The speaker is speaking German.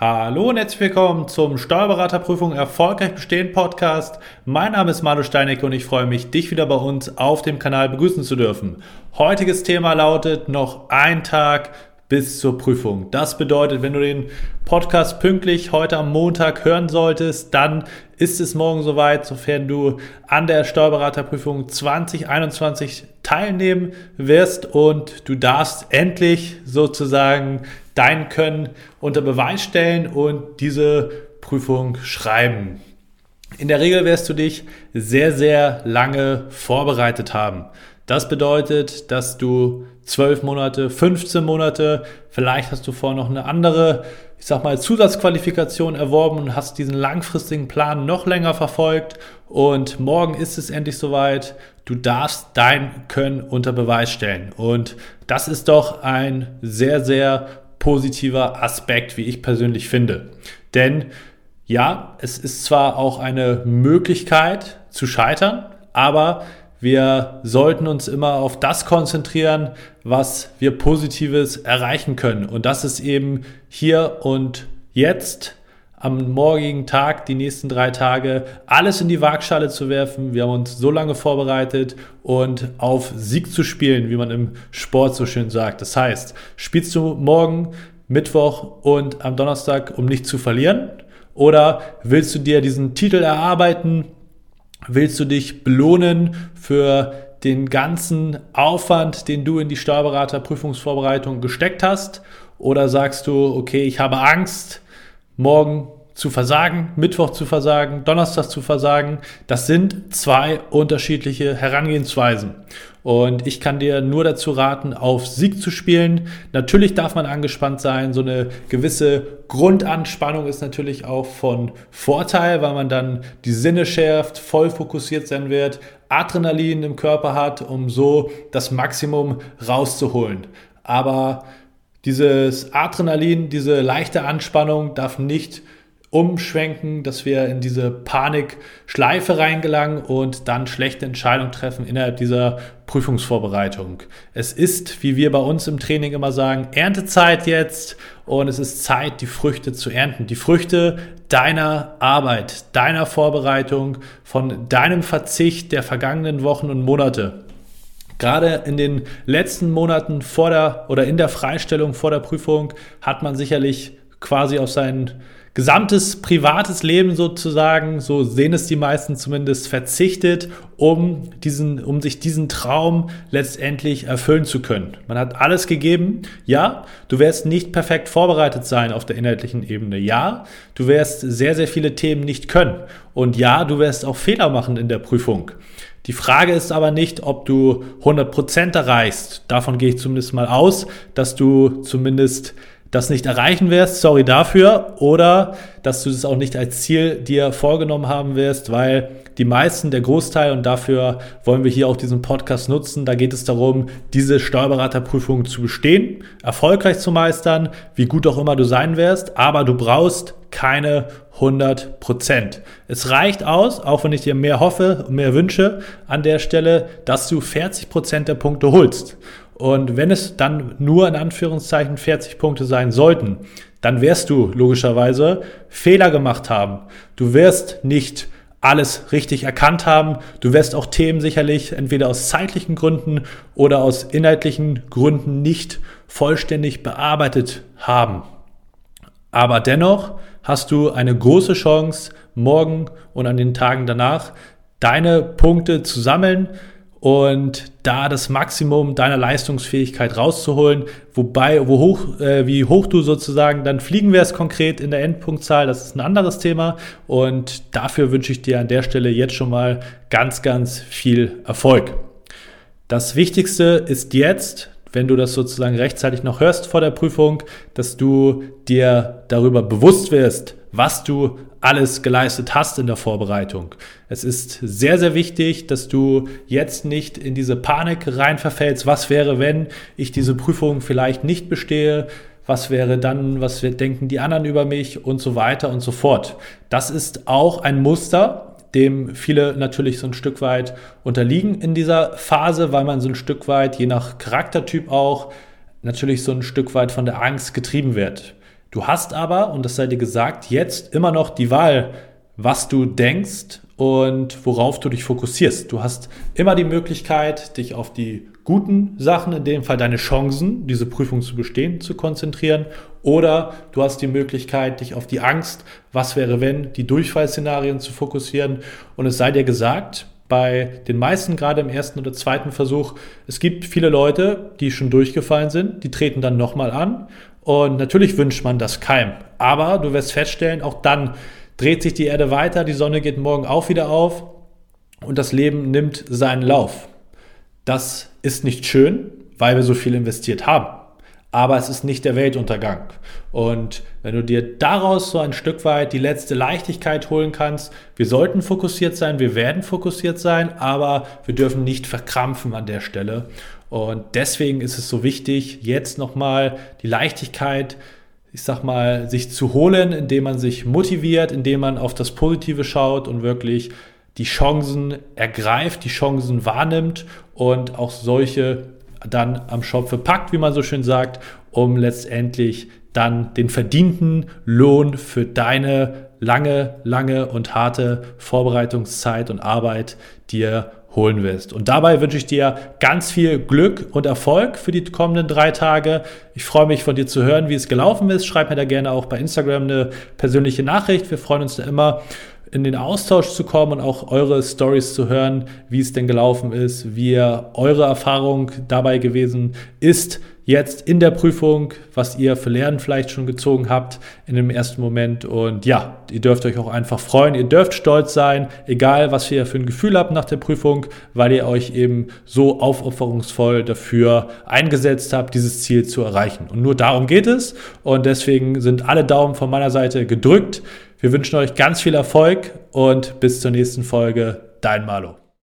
Hallo und herzlich willkommen zum Steuerberaterprüfung Erfolgreich Bestehen Podcast. Mein Name ist Manu Steineck und ich freue mich, dich wieder bei uns auf dem Kanal begrüßen zu dürfen. Heutiges Thema lautet noch ein Tag bis zur Prüfung. Das bedeutet, wenn du den Podcast pünktlich heute am Montag hören solltest, dann ist es morgen soweit, sofern du an der Steuerberaterprüfung 2021 teilnehmen wirst und du darfst endlich sozusagen dein Können unter Beweis stellen und diese Prüfung schreiben. In der Regel wirst du dich sehr, sehr lange vorbereitet haben. Das bedeutet, dass du 12 Monate, 15 Monate, vielleicht hast du vorher noch eine andere, ich sag mal, Zusatzqualifikation erworben und hast diesen langfristigen Plan noch länger verfolgt und morgen ist es endlich soweit. Du darfst dein Können unter Beweis stellen. Und das ist doch ein sehr, sehr positiver Aspekt, wie ich persönlich finde. Denn ja, es ist zwar auch eine Möglichkeit zu scheitern, aber wir sollten uns immer auf das konzentrieren, was wir Positives erreichen können. Und das ist eben hier und jetzt am morgigen Tag, die nächsten drei Tage, alles in die Waagschale zu werfen. Wir haben uns so lange vorbereitet und auf Sieg zu spielen, wie man im Sport so schön sagt. Das heißt, spielst du morgen, Mittwoch und am Donnerstag, um nicht zu verlieren? Oder willst du dir diesen Titel erarbeiten, Willst du dich belohnen für den ganzen Aufwand, den du in die Steuerberaterprüfungsvorbereitung gesteckt hast? Oder sagst du, okay, ich habe Angst, morgen zu versagen, Mittwoch zu versagen, Donnerstag zu versagen. Das sind zwei unterschiedliche Herangehensweisen. Und ich kann dir nur dazu raten, auf Sieg zu spielen. Natürlich darf man angespannt sein. So eine gewisse Grundanspannung ist natürlich auch von Vorteil, weil man dann die Sinne schärft, voll fokussiert sein wird, Adrenalin im Körper hat, um so das Maximum rauszuholen. Aber dieses Adrenalin, diese leichte Anspannung darf nicht umschwenken, dass wir in diese Panikschleife reingelangen und dann schlechte Entscheidungen treffen innerhalb dieser Prüfungsvorbereitung. Es ist, wie wir bei uns im Training immer sagen, Erntezeit jetzt und es ist Zeit, die Früchte zu ernten. Die Früchte deiner Arbeit, deiner Vorbereitung, von deinem Verzicht der vergangenen Wochen und Monate. Gerade in den letzten Monaten vor der oder in der Freistellung vor der Prüfung hat man sicherlich quasi auf seinen gesamtes privates Leben sozusagen, so sehen es die meisten zumindest, verzichtet, um diesen, um sich diesen Traum letztendlich erfüllen zu können. Man hat alles gegeben. Ja, du wirst nicht perfekt vorbereitet sein auf der inhaltlichen Ebene. Ja, du wirst sehr, sehr viele Themen nicht können. Und ja, du wirst auch Fehler machen in der Prüfung. Die Frage ist aber nicht, ob du 100% erreichst. Davon gehe ich zumindest mal aus, dass du zumindest das nicht erreichen wirst, sorry dafür, oder dass du das auch nicht als Ziel dir vorgenommen haben wirst, weil die meisten, der Großteil, und dafür wollen wir hier auch diesen Podcast nutzen, da geht es darum, diese Steuerberaterprüfung zu bestehen, erfolgreich zu meistern, wie gut auch immer du sein wirst, aber du brauchst keine 100 Prozent. Es reicht aus, auch wenn ich dir mehr hoffe, mehr wünsche an der Stelle, dass du 40 Prozent der Punkte holst. Und wenn es dann nur in Anführungszeichen 40 Punkte sein sollten, dann wirst du logischerweise Fehler gemacht haben. Du wirst nicht alles richtig erkannt haben. Du wirst auch Themen sicherlich entweder aus zeitlichen Gründen oder aus inhaltlichen Gründen nicht vollständig bearbeitet haben. Aber dennoch hast du eine große Chance, morgen und an den Tagen danach deine Punkte zu sammeln, und da das Maximum deiner Leistungsfähigkeit rauszuholen, wobei, wo hoch, äh, wie hoch du sozusagen dann fliegen wirst konkret in der Endpunktzahl, das ist ein anderes Thema und dafür wünsche ich dir an der Stelle jetzt schon mal ganz, ganz viel Erfolg. Das Wichtigste ist jetzt, wenn du das sozusagen rechtzeitig noch hörst vor der Prüfung, dass du dir darüber bewusst wirst, was du alles geleistet hast in der Vorbereitung. Es ist sehr, sehr wichtig, dass du jetzt nicht in diese Panik rein verfällst. Was wäre, wenn ich diese Prüfung vielleicht nicht bestehe? Was wäre dann, was denken die anderen über mich und so weiter und so fort. Das ist auch ein Muster, dem viele natürlich so ein Stück weit unterliegen in dieser Phase, weil man so ein Stück weit, je nach Charaktertyp auch, natürlich so ein Stück weit von der Angst getrieben wird. Du hast aber, und das sei dir gesagt, jetzt immer noch die Wahl, was du denkst und worauf du dich fokussierst. Du hast immer die Möglichkeit, dich auf die guten Sachen, in dem Fall deine Chancen, diese Prüfung zu bestehen, zu konzentrieren. Oder du hast die Möglichkeit, dich auf die Angst, was wäre wenn, die Durchfallszenarien zu fokussieren. Und es sei dir gesagt, bei den meisten, gerade im ersten oder zweiten Versuch, es gibt viele Leute, die schon durchgefallen sind, die treten dann nochmal an. Und natürlich wünscht man das keinem. Aber du wirst feststellen, auch dann dreht sich die Erde weiter, die Sonne geht morgen auch wieder auf und das Leben nimmt seinen Lauf. Das ist nicht schön, weil wir so viel investiert haben. Aber es ist nicht der Weltuntergang. Und wenn du dir daraus so ein Stück weit die letzte Leichtigkeit holen kannst, wir sollten fokussiert sein, wir werden fokussiert sein, aber wir dürfen nicht verkrampfen an der Stelle. Und deswegen ist es so wichtig, jetzt nochmal die Leichtigkeit, ich sag mal, sich zu holen, indem man sich motiviert, indem man auf das Positive schaut und wirklich die Chancen ergreift, die Chancen wahrnimmt und auch solche dann am Schopfe packt, wie man so schön sagt, um letztendlich dann den verdienten Lohn für deine lange, lange und harte Vorbereitungszeit und Arbeit dir holen wirst. Und dabei wünsche ich dir ganz viel Glück und Erfolg für die kommenden drei Tage. Ich freue mich von dir zu hören, wie es gelaufen ist. Schreib mir da gerne auch bei Instagram eine persönliche Nachricht. Wir freuen uns da immer in den Austausch zu kommen und auch eure Stories zu hören, wie es denn gelaufen ist, wie eure Erfahrung dabei gewesen ist, jetzt in der Prüfung, was ihr für Lernen vielleicht schon gezogen habt in dem ersten Moment. Und ja, ihr dürft euch auch einfach freuen, ihr dürft stolz sein, egal was ihr für ein Gefühl habt nach der Prüfung, weil ihr euch eben so aufopferungsvoll dafür eingesetzt habt, dieses Ziel zu erreichen. Und nur darum geht es. Und deswegen sind alle Daumen von meiner Seite gedrückt. Wir wünschen euch ganz viel Erfolg und bis zur nächsten Folge. Dein Malo.